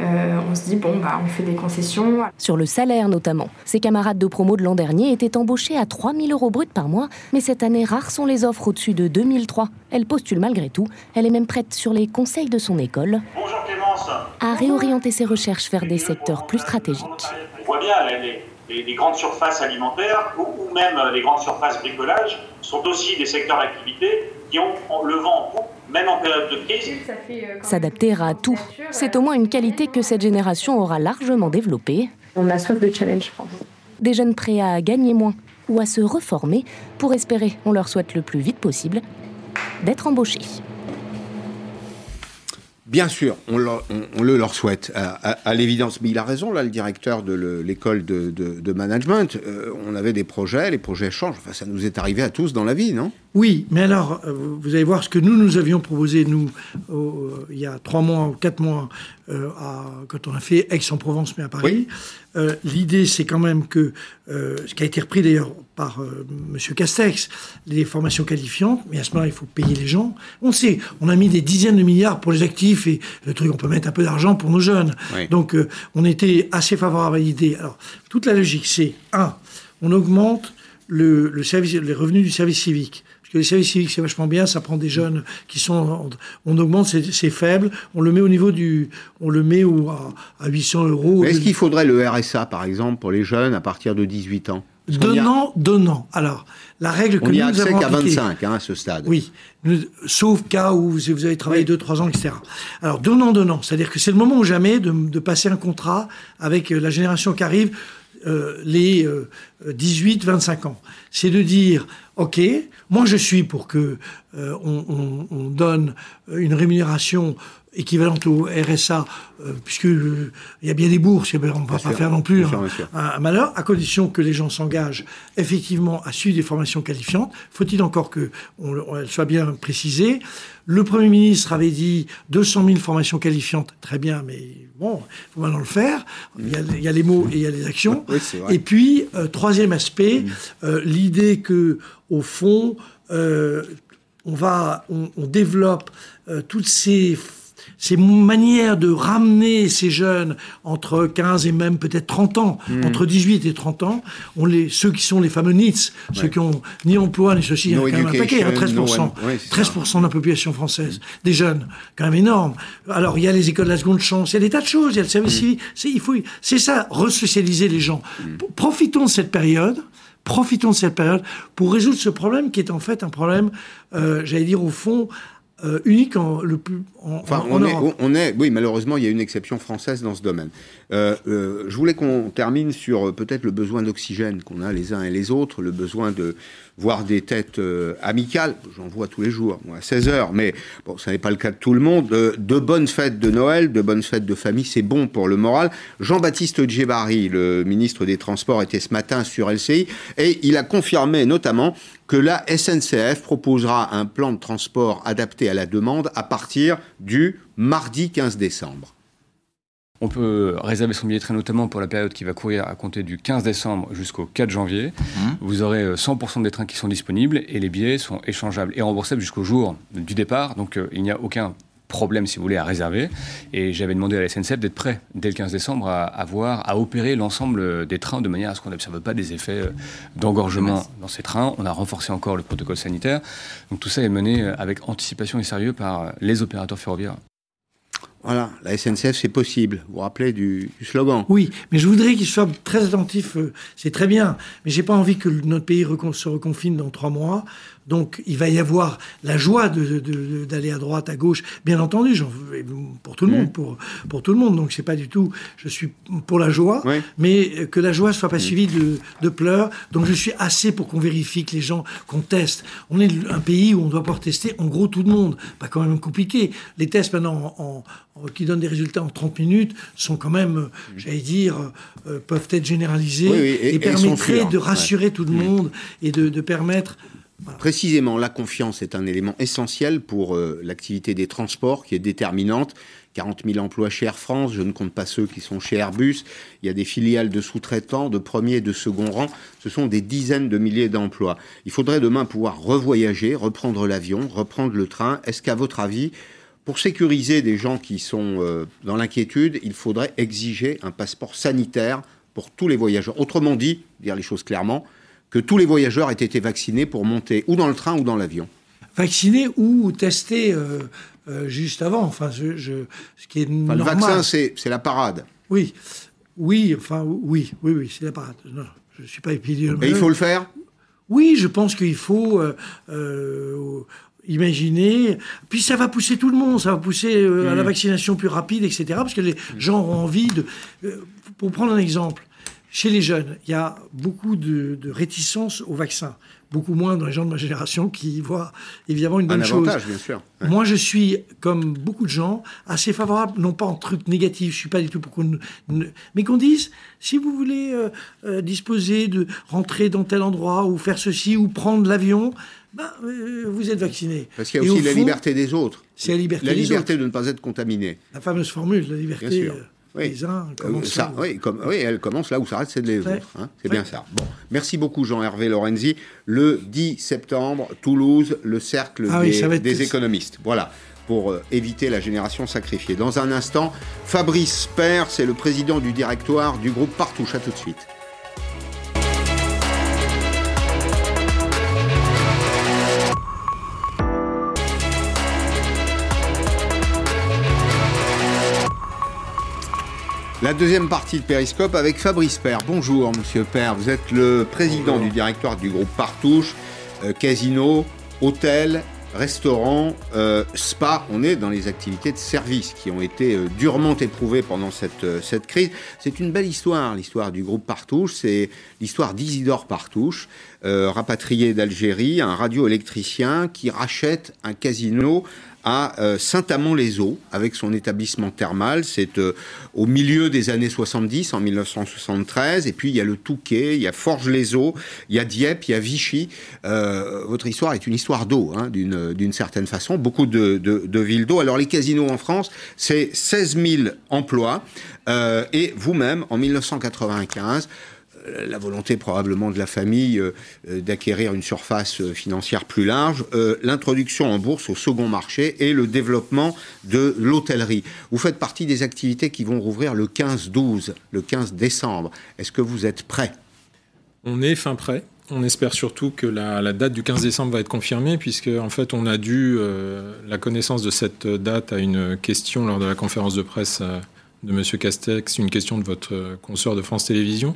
euh, on se dit, bon, bah, on fait des concessions. Sur le salaire notamment. Ses camarades de promo de l'an dernier étaient embauchés à 3000 euros bruts par mois, mais cette année, rares sont les offres au-dessus de 2003. Elle postule malgré tout. Elle est même prête sur les conseils de son école Bonjour Clémence. à réorienter ses recherches vers des secteurs plus stratégiques. On voit bien les, grandes surfaces alimentaires ou, même les grandes surfaces bricolage sont aussi des secteurs d'activité qui ont le vent en poupe même en période de crise. Euh, S'adapter à tout, c'est au moins une qualité que cette génération aura largement développée. On a soif de challenge, Des jeunes prêts à gagner moins ou à se reformer pour espérer, on leur souhaite le plus vite possible, d'être embauchés. Bien sûr, on, le leur souhaite, à, l'évidence. Mais il a raison, là, le directeur de l'école de, management. Euh, on avait des projets, les projets changent. Enfin, ça nous est arrivé à tous dans la vie, non? Oui, mais alors, euh, vous allez voir ce que nous, nous avions proposé, nous, il y a trois mois ou quatre mois, euh, quand on a fait Aix-en-Provence, mais à Paris. Euh, l'idée, c'est quand même que, euh, ce qui a été repris d'ailleurs par M. Castex, les formations qualifiantes, mais à ce moment-là, il faut payer les gens. On sait, on a mis des dizaines de milliards pour les actifs et le truc, on peut mettre un peu d'argent pour nos jeunes. Donc, on était assez favorable à l'idée. Alors, toute la logique, c'est, un, on augmente le service, les revenus du service civique. Parce que les services civiques, c'est vachement bien, ça prend des jeunes qui sont. On augmente, c'est faible, on le met au niveau du. On le met à, 800 euros. Est-ce qu'il faudrait le RSA, par exemple, pour les jeunes à partir de 18 ans? Donnant, donnant. Alors, la règle que on nous avons accès qu'à 25 hein, à ce stade. Oui, sauf cas où vous avez travaillé 2-3 ans, etc. Alors, donnant, donnant. C'est-à-dire que c'est le moment ou jamais de, de, passer un contrat avec euh, la génération qui arrive, euh, les 18-25 euh, ans. C'est de dire, OK, moi je suis pour que euh, on, donne une rémunération équivalente au RSA, puisque il y a bien des bourses, on ne va pas faire non plus un, malheur, à condition que les gens s'engagent effectivement à suivre des formations qualifiantes. Faut-il encore que on, soit bien précisé Le Premier ministre avait dit 200 000 formations qualifiantes, très bien, mais bon, il faut maintenant le faire. Il y, a, les mots et il y a les actions. et puis, troisième aspect, l'idée que au fond, euh, on, va, on, développe euh, toutes ces, ces, manières de ramener ces jeunes entre 15 et même peut-être 30 ans, hmm. entre 18 et 30 ans, on les, ceux qui sont les fameux NITS, ceux qui ont ni emploi ni ceci, il y a quand même un paquet, 13%, hein, 13% de la population française, des jeunes, quand même énorme. Alors il y a les écoles de la seconde chance, il y a des tas de choses, il y a le service hmm. civique, il faut, c'est ça, resocialiser les gens. Hmm. Profitons de cette période profitons de cette période pour résoudre ce problème qui est en fait un problème, euh, j'allais dire au fond, euh, unique en, le plus enfin, on, est, on, est, oui, malheureusement, il y a une exception française dans ce domaine. Euh, je voulais qu'on termine sur peut-être le besoin d'oxygène qu'on a les uns et les autres, le besoin de voir des têtes amicales. J'en vois tous les jours, moi, à 16 heures, mais bon, ça n'est pas le cas de tout le monde. de bonnes fêtes de Noël, de bonnes fêtes de famille, c'est bon pour le moral. Jean-Baptiste Djebari, le ministre des Transports, était ce matin sur LCI et il a confirmé notamment que la SNCF proposera un plan de transport adapté à la demande à partir du mardi 15 décembre. On peut réserver son billet train notamment pour la période qui va courir à compter du 15 décembre jusqu'au 4 janvier. Mmh. Vous aurez 100% des trains qui sont disponibles et les billets sont échangeables et remboursables jusqu'au jour du départ. Donc il n'y a aucun problème, si vous voulez, à réserver. Et j'avais demandé à la SNCF d'être prêt dès le 15 décembre à, à, voir, à opérer l'ensemble des trains de manière à ce qu'on n'observe pas des effets euh, d'engorgement dans ces trains. On a renforcé encore le protocole sanitaire. Donc tout ça est mené avec anticipation et sérieux par les opérateurs ferroviaires. Voilà, la SNCF, c'est possible. Vous vous rappelez du, slogan? Oui, mais je voudrais qu'ils soient très attentifs. Euh, c'est très bien, mais j'ai pas envie que notre pays se reconfine dans trois mois. Donc, il va y avoir la joie d'aller à droite, à gauche, bien entendu, pour tout le monde, mmh. pour, pour tout le monde. Donc, c'est pas du tout. Je suis pour la joie, mais que la joie soit pas mmh. suivie de, de, pleurs. Donc, je suis assez pour qu'on vérifie que les gens, qu'on teste. On est un pays où on doit pouvoir tester, en gros, tout le monde. Pas quand même compliqué. Les tests maintenant en, qui donnent des résultats en 30 minutes sont quand même, mmh. j'allais dire, euh, peuvent être généralisés et, permettraient de rassurer tout le monde et de, de permettre Précisément, la confiance est un élément essentiel pour euh, l'activité des transports qui est déterminante. 40 000 emplois chez Air France, je ne compte pas ceux qui sont chez Airbus. Il y a des filiales de sous-traitants, de premier et de second rang. Ce sont des dizaines de milliers d'emplois. Il faudrait demain pouvoir revoyager, reprendre l'avion, reprendre le train. Est-ce qu'à votre avis, pour sécuriser des gens qui sont euh, dans l'inquiétude, il faudrait exiger un passeport sanitaire pour tous les voyageurs? Autrement dit, dire les choses clairement, que tous les voyageurs aient été vaccinés pour monter ou dans le train ou dans l'avion. Vaccinés ou testés euh, euh, juste avant, enfin, je, ce qui est normal. Le vaccin, c'est la parade. Oui, oui, enfin, oui, oui, oui, c'est la parade. Non, je ne suis pas épidémiologue. Et il faut le faire? Oui, je pense qu'il faut euh, imaginer. Puis ça va pousser tout le monde, ça va pousser à la mmh. vaccination plus rapide, etc. Parce que les gens ont envie de. pour prendre un exemple, chez les jeunes, il y a beaucoup de, réticence au vaccin. Beaucoup moins dans les gens de ma génération qui voient évidemment une bonne un chose. bien sûr. Moi, je suis, comme beaucoup de gens, assez favorable, non pas en truc négatif, je suis pas du tout pour qu'on... Mais qu'on dise, si vous voulez euh, euh, disposer de rentrer dans tel endroit, ou faire ceci, ou prendre l'avion, ben, euh, vous êtes vacciné. Parce qu'il y a aussi la liberté des autres. C'est la liberté La liberté de ne pas être contaminé. La fameuse formule, la liberté... Bien sûr. Oui. Euh, ça, oui, comme, oui, elle commence là où s'arrête c'est de les autres. Hein. C'est bien ça. Bon. Merci beaucoup Jean-Hervé Lorenzi. Le 10 septembre, Toulouse, le cercle ah des, économistes. Voilà pour euh, éviter la génération sacrifiée. Dans un instant, Fabrice Père, c'est le président du directoire du groupe Partouche. À tout de suite. La deuxième partie de Périscope avec Fabrice Père. Bonjour, monsieur Père. Vous êtes le président du directoire du groupe Partouche, euh, casino, hôtel, restaurant, euh, spa. On est dans les activités de service qui ont été euh, durement éprouvées pendant cette, cette crise. C'est une belle histoire, l'histoire du groupe Partouche. C'est l'histoire d'Isidore Partouche, rapatrié d'Algérie, un radioélectricien qui rachète un casino à euh, Saint-Amand-les-Eaux avec son établissement thermal. C'est euh, au milieu des années 70, en 1973. Et puis il y a le Touquet, il y a Forges-les-Eaux, il y a Dieppe, il y a Vichy. Euh, votre histoire est une histoire d'eau, hein, d'une certaine façon. Beaucoup de, de villes d'eau. Alors les casinos en France, c'est 16 000 emplois. et vous-même, en 1995, la volonté probablement de la famille euh, euh, d'acquérir une surface euh, financière plus large, l'introduction en bourse au second marché et le développement de l'hôtellerie. Vous faites partie des activités qui vont rouvrir le 15-12, le 15 décembre. Est-ce que vous êtes prêt On est fin prêt. On espère surtout que la, date du 15 décembre va être confirmée, puisque en fait on a dû la connaissance de cette date à une question lors de la conférence de presse de M. Castex, une question de votre consort de France Télévisions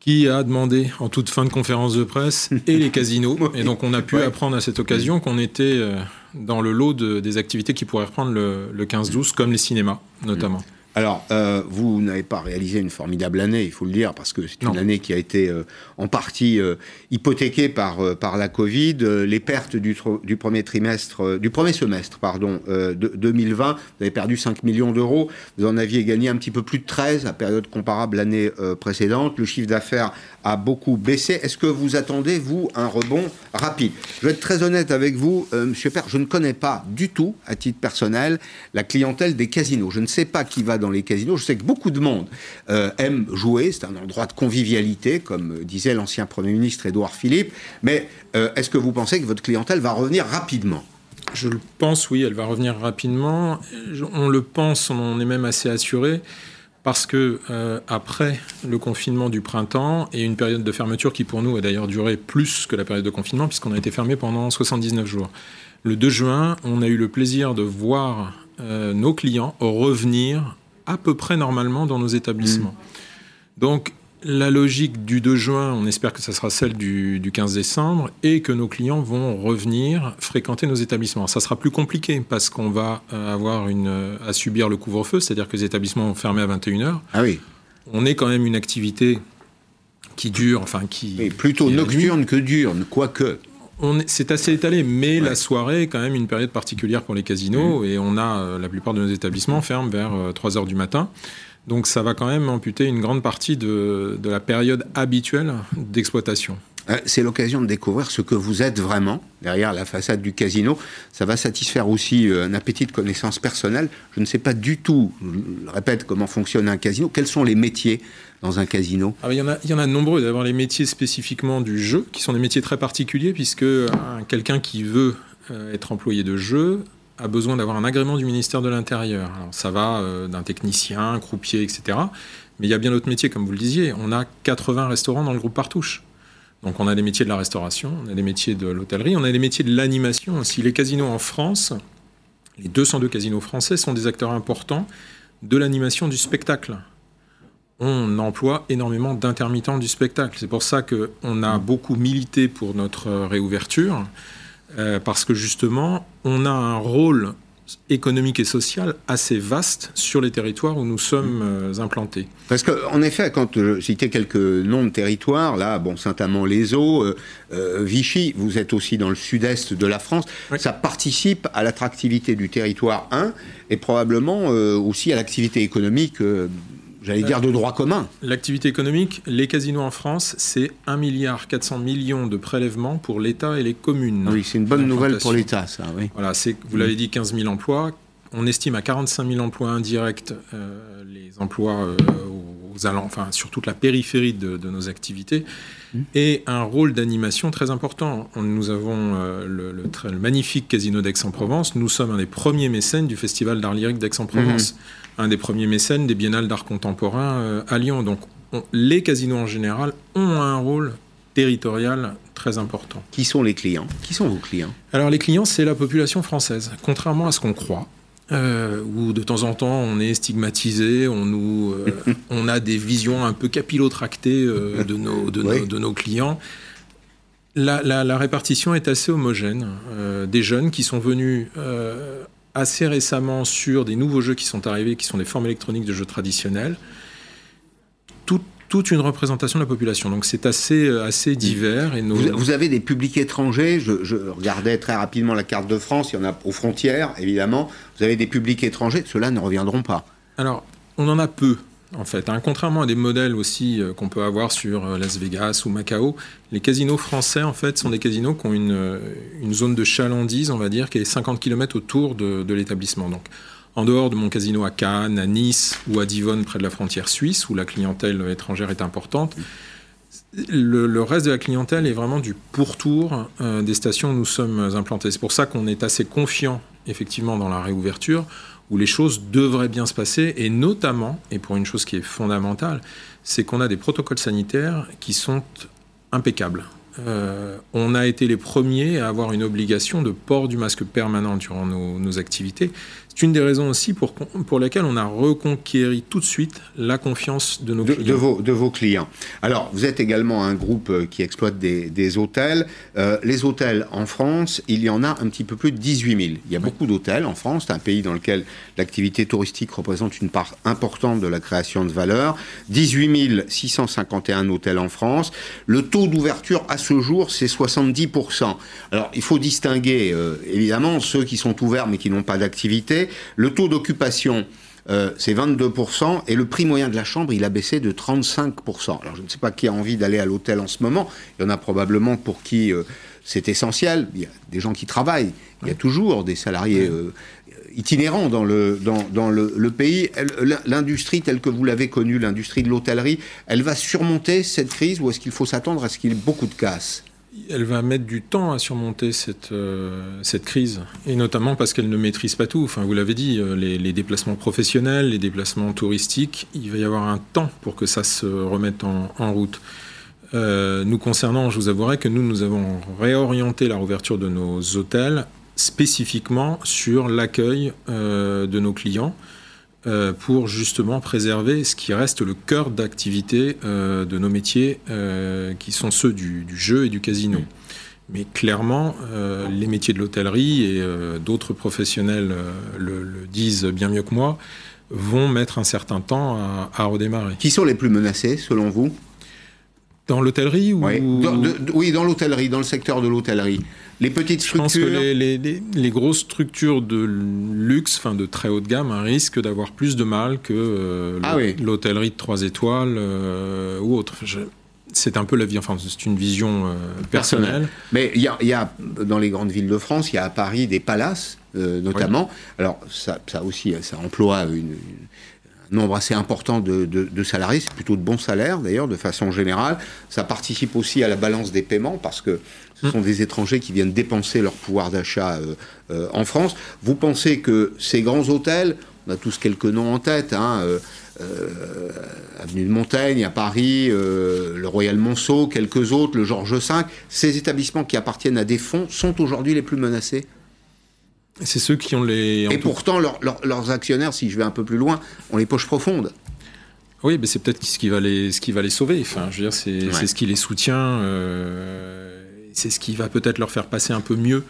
qui a demandé en toute fin de conférence de presse <laughs> et les casinos. Et donc on a pu apprendre à cette occasion qu'on était euh, dans le lot des activités qui pourraient reprendre le, le 15-12, comme les cinémas notamment. Alors, euh, vous n'avez pas réalisé une formidable année, il faut le dire, parce que c'est une année qui a été euh, en partie euh, hypothéquée par, par la Covid. les pertes du, du premier trimestre, du premier semestre, pardon, de 2020, vous avez perdu 5 millions d'euros. Vous en aviez gagné un petit peu plus de 13 à période comparable l'année précédente. Le chiffre d'affaires a beaucoup baissé. Est-ce que vous attendez, vous, un rebond rapide? Je vais être très honnête avec vous, Monsieur Père, je ne connais pas du tout, à titre personnel, la clientèle des casinos. Je ne sais pas qui va dans les casinos. Je sais que beaucoup de monde euh, aime jouer, c'est un endroit de convivialité, comme disait l'ancien Premier ministre Édouard Philippe, mais euh, est-ce que vous pensez que votre clientèle va revenir rapidement? Je le pense, oui, elle va revenir rapidement. On le pense, on est même assez assuré parce que euh, après le confinement du printemps et une période de fermeture qui pour nous a d'ailleurs duré plus que la période de confinement puisqu'on a été fermé pendant 79 jours. Le 2 juin, on a eu le plaisir de voir euh, nos clients revenir à peu près normalement dans nos établissements. Mmh. Donc la logique du 2 juin, on espère que ça sera celle du, 15 décembre et que nos clients vont revenir fréquenter nos établissements. Ça sera plus compliqué parce qu'on va euh, avoir une, euh, à subir le couvre-feu, c'est-à-dire que les établissements vont fermer à 21h. Ah oui. On est quand même une activité qui dure, enfin qui. plutôt nocturne que diurne, quoique. C'est assez étalé, mais la soirée est quand même une période particulière pour les casinos mmh. et on a euh, la plupart de nos établissements ferment vers 3 h du matin. Donc ça va quand même amputer une grande partie de, la période habituelle d'exploitation. Euh, c'est l'occasion de découvrir ce que vous êtes vraiment derrière la façade du casino. Ça va satisfaire aussi euh, un appétit de connaissance personnelle. Je ne sais pas du tout, je répète, comment fonctionne un casino. Quels sont les métiers dans un casino? Ah, il, y en a, il y en a de nombreux. D'abord les métiers spécifiquement du jeu, qui sont des métiers très particuliers, puisque euh, quelqu'un qui veut être employé de jeu a besoin d'avoir un agrément du ministère de l'Intérieur. Ça va d'un technicien, croupier, etc. Mais il y a bien d'autres métiers, comme vous le disiez. On a 80 restaurants dans le groupe Partouche. Donc on a des métiers de la restauration, on a des métiers de l'hôtellerie, on a des métiers de l'animation aussi. Les casinos en France, les 202 casinos français sont des acteurs importants de l'animation du spectacle. On emploie énormément d'intermittents du spectacle. C'est pour ça qu'on a beaucoup milité pour notre réouverture. Euh, parce que justement, on a un rôle économique et social assez vaste sur les territoires où nous sommes euh, implantés. Parce qu'en effet, quand je citais quelques noms de territoires, là, bon, Saint-Amand-les-Eaux, euh, Vichy, vous êtes aussi dans le sud-est de la France, ça participe à l'attractivité du territoire 1 et probablement aussi à l'activité économique j'allais dire, de droit commun. L'activité économique, les casinos en France, c'est 1,4 milliard millions de prélèvements pour l'État et les communes. Oui, c'est une bonne nouvelle pour l'État, ça, oui. Voilà, c'est, vous l'avez dit, 15 000 emplois. On estime à 45 000 emplois indirects euh, les emplois euh, aux enfin, sur toute la périphérie de, nos activités, mmh. et un rôle d'animation très important. Nous avons euh, le, le, magnifique casino d'Aix-en-Provence. Nous sommes un des premiers mécènes du Festival d'art lyrique d'Aix-en-Provence. Mmh un des premiers mécènes des biennales d'art contemporain à Lyon. Donc les casinos en général ont un rôle territorial très important. Qui sont les clients? Qui sont vos clients? Alors les clients, c'est la population française, contrairement à ce qu'on croit. Euh, où de temps en temps on est stigmatisé, on, nous, euh, <laughs> on a des visions un peu capillotractées de, nos, de, nos, de, nos, clients. La, la, répartition est assez homogène. des jeunes qui sont venus assez récemment sur des nouveaux jeux qui sont arrivés, qui sont des formes électroniques de jeux traditionnels. Toute une représentation de la population. Donc c'est assez, euh, assez divers. Et vous, avez des publics étrangers. Je, regardais très rapidement la carte de France. Il y en a aux frontières, évidemment. Vous avez des publics étrangers. Ceux-là ne reviendront pas. Alors, on en a peu en fait. Hein. Contrairement à des modèles aussi euh, qu'on peut avoir sur euh, Las Vegas ou Macao, les casinos français, en fait, sont des casinos qui ont une, une zone de chalandise, on va dire, qui est 50 km autour de, de l'établissement. Donc, en dehors de mon casino à Cannes, à Nice ou à Divonne, près de la frontière suisse, où la clientèle étrangère est importante, le, reste de la clientèle est vraiment du pourtour des stations où nous sommes implantés. C'est pour ça qu'on est assez confiant, effectivement, dans la réouverture où les choses devraient bien se passer, et notamment, et pour une chose qui est fondamentale, c'est qu'on a des protocoles sanitaires qui sont impeccables. Euh, on a été les premiers à avoir une obligation de port du masque permanent durant nos, activités. C'est une des raisons aussi pour, pour laquelle on a reconquéri tout de suite la confiance de nos clients. De vos, de vos, clients. Alors, vous êtes également un groupe euh, qui exploite des, hôtels. Euh, les hôtels en France, il y en a un petit peu plus de 18 000. Il y a beaucoup d'hôtels en France. C'est un pays dans lequel l'activité touristique représente une part importante de la création de valeur. 18 651 hôtels en France. Le taux d'ouverture à ce jour, c'est 70%. Alors, il faut distinguer, euh, évidemment, ceux qui sont ouverts mais qui n'ont pas d'activité. Le taux d'occupation, euh, c'est 22%, et le prix moyen de la chambre, il a baissé de 35%. Alors, je ne sais pas qui a envie d'aller à l'hôtel en ce moment. Il y en a probablement pour qui... Euh, c'est essentiel. Il y a des gens qui travaillent. Il y a toujours des salariés itinérant dans le, dans, dans le, pays. L'industrie telle que vous l'avez connue, l'industrie de l'hôtellerie, elle va surmonter cette crise ou est-ce qu'il faut s'attendre à ce qu'il y ait beaucoup de casse? Elle va mettre du temps à surmonter cette, euh, cette crise, et notamment parce qu'elle ne maîtrise pas tout. Enfin, vous l'avez dit, euh, les, déplacements professionnels, les déplacements touristiques, il va y avoir un temps pour que ça se remette en, en route. Euh, nous concernant, je vous avouerai que nous, nous avons réorienté la rouverture de nos hôtels spécifiquement sur l'accueil euh, de nos clients euh, pour justement préserver ce qui reste le cœur d'activité euh, de nos métiers, qui sont ceux du, du, jeu et du casino. Mais clairement, les métiers de l'hôtellerie et d'autres professionnels le, le, disent bien mieux que moi, vont mettre un certain temps à, à redémarrer. Qui sont les plus menacés selon vous? Dans l'hôtellerie ou... Oui, dans, de, oui, dans l'hôtellerie, dans le secteur de l'hôtellerie. Les petites structures. Je pense que les, les, les, les grosses structures de luxe, enfin de très haut de gamme, hein, risquent d'avoir plus de mal que euh, ah l'hôtellerie oui. de 3 étoiles euh, ou autre. Je... C'est un peu la vie, enfin, c'est une vision euh, personnelle. Mais il y, y, a, dans les grandes villes de France, il y a à Paris des palaces, euh, notamment. Oui. Alors, ça, ça, aussi, ça emploie une, une nombre assez important de, de, de salariés, c'est plutôt de bons salaires d'ailleurs, de façon générale. Ça participe aussi à la balance des paiements parce que ce sont des étrangers qui viennent dépenser leur pouvoir d'achat euh, euh, en France. Vous pensez que ces grands hôtels, on a tous quelques noms en tête, hein, euh, Avenue de Montaigne à Paris, le Royal Monceau, quelques autres, le Georges V, ces établissements qui appartiennent à des fonds sont aujourd'hui les plus menacés c'est ceux qui ont les. Et pourtant, leur, leur, leurs actionnaires, si je vais un peu plus loin, ont les poches profondes. Oui, mais c'est peut-être ce qui va les, ce qui va les sauver. Enfin, je veux dire, c'est ouais. ce qui les soutient. Euh, c'est ce qui va peut-être leur faire passer un peu mieux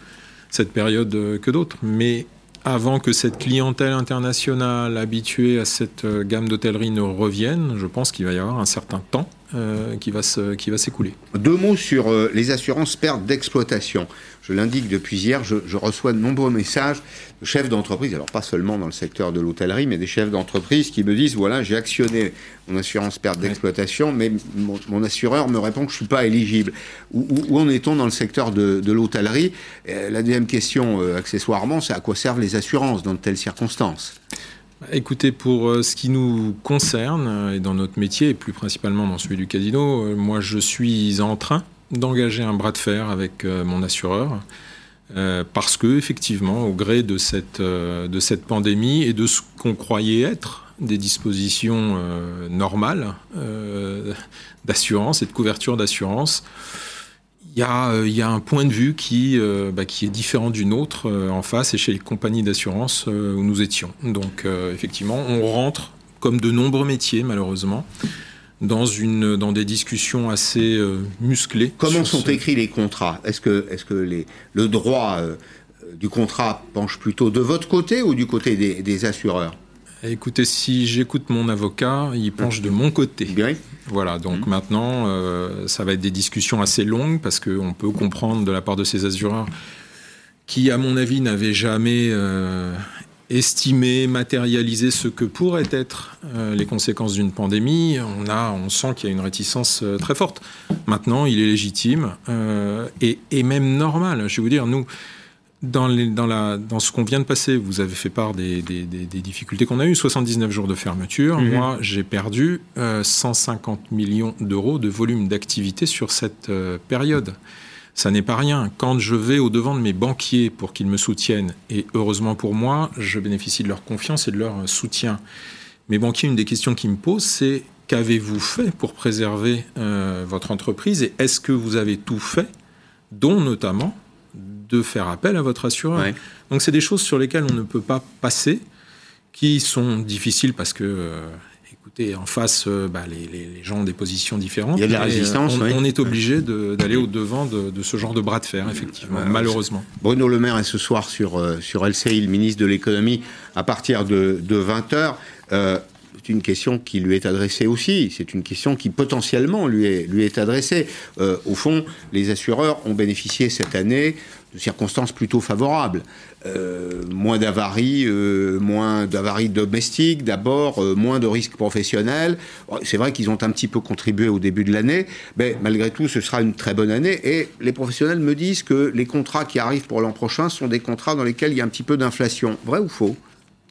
cette période que d'autres. Mais avant que cette clientèle internationale habituée à cette euh, gamme d'hôtellerie ne revienne, je pense qu'il va y avoir un certain temps euh, qui va s'écouler. Deux mots sur euh, les assurances pertes d'exploitation. Je l'indique depuis hier, je, je, reçois de nombreux messages de chefs d'entreprise, alors pas seulement dans le secteur de l'hôtellerie, mais des chefs d'entreprise qui me disent voilà, j'ai actionné mon assurance perte d'exploitation, mais mon, mon, assureur me répond que je ne suis pas éligible. Où, où, où en est-on dans le secteur de, de l'hôtellerie? La deuxième question, euh, accessoirement, c'est à quoi servent les assurances dans de telles circonstances? Écoutez, pour euh, ce qui nous concerne, euh, et dans notre métier, et plus principalement dans celui du casino, euh, moi je suis en train d'engager un bras de fer avec mon assureur, parce que effectivement, au gré de cette, de cette pandémie et de ce qu'on croyait être des dispositions normales d'assurance et de couverture d'assurance, il y, y a un point de vue qui, euh, bah, qui est différent du nôtre euh, en face et chez les compagnies d'assurance euh, où nous étions. Donc effectivement, on rentre, comme de nombreux métiers malheureusement, dans, une, dans des discussions assez musclées. Comment sont ce... écrits les contrats? Est-ce que, est -ce que les, le droit du contrat penche plutôt de votre côté ou du côté des, des assureurs? Écoutez, si j'écoute mon avocat, il penche de mon côté. Bien. Voilà, donc mmh. maintenant, euh, ça va être des discussions assez longues parce qu'on peut comprendre de la part de ces assureurs qui, à mon avis, n'avaient jamais euh, estimé, matérialisé ce que pourraient être euh, les conséquences d'une pandémie. On, a, on sent qu'il y a une réticence euh, très forte. Maintenant, il est légitime euh, et, et, même normal. Je vais vous dire, nous, dans, les, dans, la, dans ce qu'on vient de passer, vous avez fait part des, des, des, des difficultés qu'on a eues, 79 jours de fermeture. Mmh. Moi, j'ai perdu euh, 150 millions d'euros de volume d'activité sur cette euh, période. Ça n'est pas rien. Quand je vais au devant de mes banquiers pour qu'ils me soutiennent, et heureusement pour moi, je bénéficie de leur confiance et de leur soutien. Mes banquiers, une des questions qu'ils me posent, c'est qu'avez-vous fait pour préserver euh, votre entreprise? Et est-ce que vous avez tout fait, dont notamment de faire appel à votre assureur. Ouais. Donc c'est des choses sur lesquelles on ne peut pas passer, qui sont difficiles parce que, euh, écoutez, en face, euh, bah, les, les, les, gens ont des positions différentes. Il y a de la résistance. On, oui. on, est obligé d'aller au devant de, de, ce genre de bras de fer, effectivement, malheureusement. Bruno Le Maire est ce soir sur, euh, sur LCI, le ministre de l'économie, à partir de, de 20h. C'est une question qui lui est adressée aussi. C'est une question qui potentiellement lui est, lui est adressée. Euh, au fond, les assureurs ont bénéficié cette année de circonstances plutôt favorables. Euh, moins d'avaries, euh, moins d'avaries domestiques, d'abord, moins de risques professionnels. C'est vrai qu'ils ont un petit peu contribué au début de l'année, mais malgré tout, ce sera une très bonne année. Et les professionnels me disent que les contrats qui arrivent pour l'an prochain sont des contrats dans lesquels il y a un petit peu d'inflation. Vrai ou faux?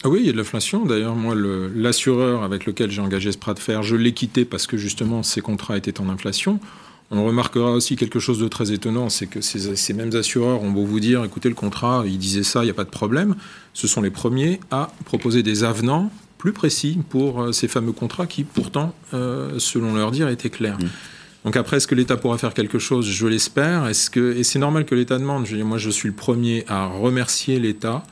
Oui, il y a de l'inflation. D'ailleurs, moi, l'assureur avec lequel j'ai engagé ce bras de fer, je l'ai quitté parce que justement ces contrats étaient en inflation. On remarquera aussi quelque chose de très étonnant, c'est que ces, mêmes assureurs ont beau vous dire, écoutez, le contrat, il disait ça, il n'y a pas de problème. Ce sont les premiers à proposer des avenants plus précis pour euh, ces fameux contrats qui, pourtant, euh, selon leur dire, étaient clairs. Mmh. Donc après, est-ce que l'État pourra faire quelque chose? Je l'espère. Est-ce que et c'est normal que l'État demande. Je, moi, je suis le premier à remercier l'État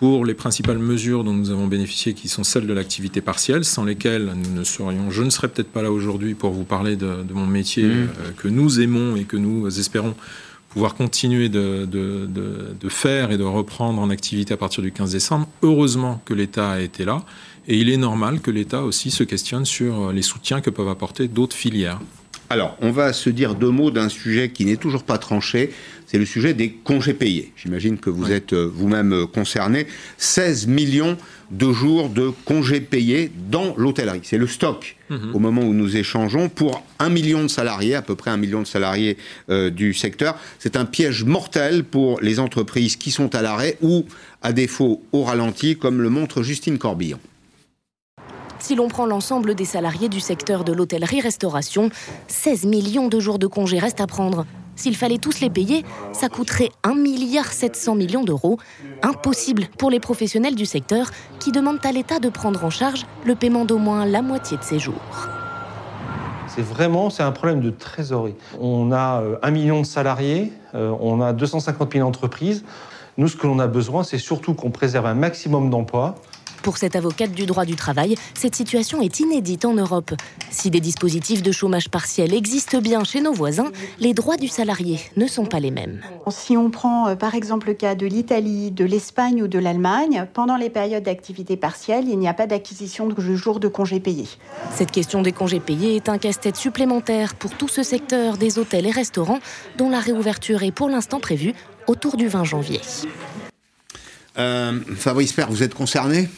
pour les principales mesures dont nous avons bénéficié, qui sont celles de l'activité partielle, sans lesquelles nous ne serions, je ne serais peut-être pas là aujourd'hui pour vous parler de, mon métier mmh. euh, que nous aimons et que nous espérons pouvoir continuer de, de, faire et de reprendre en activité à partir du 15 décembre. Heureusement que l'État a été là, et il est normal que l'État aussi se questionne sur les soutiens que peuvent apporter d'autres filières. Alors, on va se dire deux mots d'un sujet qui n'est toujours pas tranché, c'est le sujet des congés payés. J'imagine que vous êtes euh, vous-même euh, concerné. 16 millions de jours de congés payés dans l'hôtellerie. C'est le stock mhm. au moment où nous échangeons pour un million de salariés, à peu près un million de salariés euh, du secteur. C'est un piège mortel pour les entreprises qui sont à l'arrêt ou, à défaut, au ralenti, comme le montre Justine Corbillon. Si l'on prend l'ensemble des salariés du secteur de l'hôtellerie-restauration, 16 millions de jours de congés restent à prendre. S'il fallait tous les payer, ça coûterait 1,7 milliard d'euros. Impossible pour les professionnels du secteur qui demandent à l'État de prendre en charge le paiement d'au moins la moitié de ces jours. C'est vraiment un problème de trésorerie. On a euh, un million de salariés, euh, on a 250 000 entreprises. Nous, ce que l'on a besoin, c'est surtout qu'on préserve un maximum d'emplois. Pour cette avocate du droit du travail, cette situation est inédite en Europe. Si des dispositifs de chômage partiel existent bien chez nos voisins, les droits du salarié ne sont pas les mêmes. Si on prend euh, par exemple le cas de l'Italie, de l'Espagne ou de l'Allemagne, pendant les périodes d'activité partielle, il n'y a pas d'acquisition de jours de congés payés. Cette question des congés payés est un casse-tête supplémentaire pour tout ce secteur des hôtels et restaurants dont la réouverture est pour l'instant prévue autour du 20 janvier. Euh, Fabrice Père, vous êtes concerné?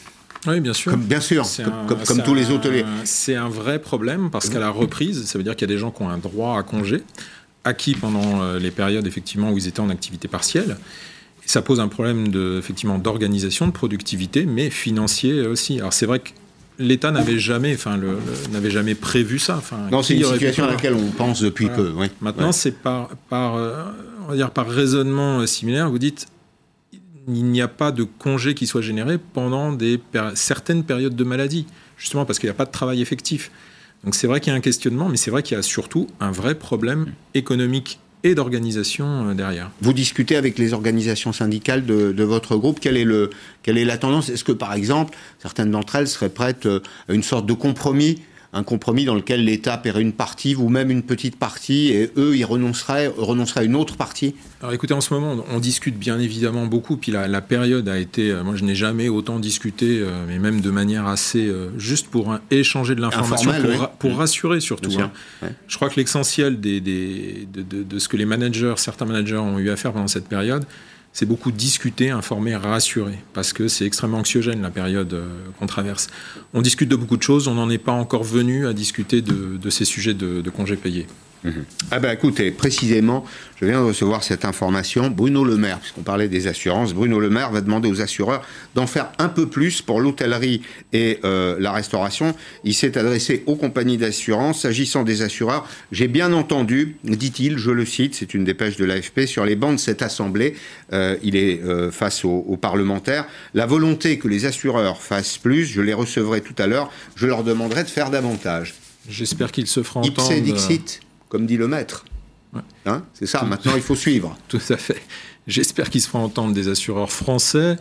Oui, bien sûr. Comme, bien sûr, comme, tous les hôteliers. C'est un vrai problème parce qu'à la reprise, ça veut dire qu'il y a des gens qui ont un droit à congé, acquis pendant euh, les périodes effectivement où ils étaient en activité partielle. Et ça pose un problème de, effectivement d'organisation, de productivité, mais financier aussi. Alors c'est vrai que l'État n'avait jamais, enfin, le, n'avait jamais prévu ça. Enfin, non, c'est une situation à laquelle on pense depuis peu. Maintenant, c'est par, par, euh, on va dire par raisonnement similaire. Vous dites, il n'y a pas de congé qui soit généré pendant des certaines périodes de maladie, justement parce qu'il n'y a pas de travail effectif. Donc c'est vrai qu'il y a un questionnement, mais c'est vrai qu'il y a surtout un vrai problème économique et d'organisation euh, derrière. Vous discutez avec les organisations syndicales de, votre groupe. Quelle est, le, quelle est la tendance? Est-ce que, par exemple, certaines d'entre elles seraient prêtes euh, à une sorte de compromis un compromis dans lequel l'État paierait une partie ou même une petite partie et eux, ils renonceraient, renonceraient à une autre partie Alors écoutez, en ce moment, on discute bien évidemment beaucoup. Puis la, période a été, euh, moi je n'ai jamais autant discuté, euh, mais même de manière assez euh, juste pour échanger de l'information, pour, mmh. rassurer surtout. Hein. Je crois que l'essentiel des, des, de, de ce que les managers, certains managers ont eu à faire pendant cette période, c'est beaucoup discuter, informer, rassurer, parce que c'est extrêmement anxiogène la période euh, qu'on traverse. On discute de beaucoup de choses, on n'en est pas encore venu à discuter de, ces sujets de, de congés payés. Ah ben écoutez, précisément, je viens de recevoir cette information. Bruno Le Maire, puisqu'on parlait des assurances, Bruno Le Maire va demander aux assureurs d'en faire un peu plus pour l'hôtellerie et euh, la restauration. Il s'est adressé aux compagnies d'assurance. S'agissant des assureurs, j'ai bien entendu, dit-il, je le cite, c'est une dépêche de l'AFP, sur les bancs de cette assemblée, euh, il est euh, face aux, aux, parlementaires, la volonté que les assureurs fassent plus, je les recevrai tout à l'heure, je leur demanderai de faire davantage. J'espère qu'ils se feront entendre comme dit le maître. Hein c'est ça, maintenant il faut suivre. <laughs> Tout à fait. J'espère qu'il se fera entendre des assureurs français,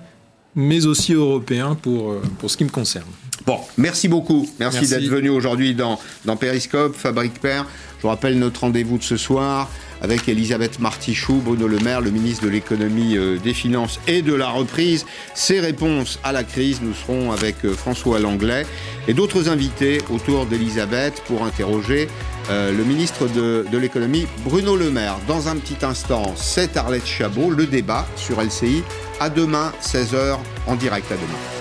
mais aussi européens pour, euh, pour ce qui me concerne. Bon, merci beaucoup. Merci, d'être venu aujourd'hui dans, dans Periscope, Fabrique Père. Je vous rappelle notre rendez-vous de ce soir avec Elisabeth Martichoux, Bruno Le Maire, le ministre de l'économie, euh, des finances et de la reprise. Ses réponses à la crise, nous serons avec euh, François Langlais et d'autres invités autour d'Elisabeth pour interroger euh, le ministre de, l'économie, Bruno Le Maire. Dans un petit instant, c'est Arlette Chabot, le débat sur LCI. À demain, 16h, en direct à demain.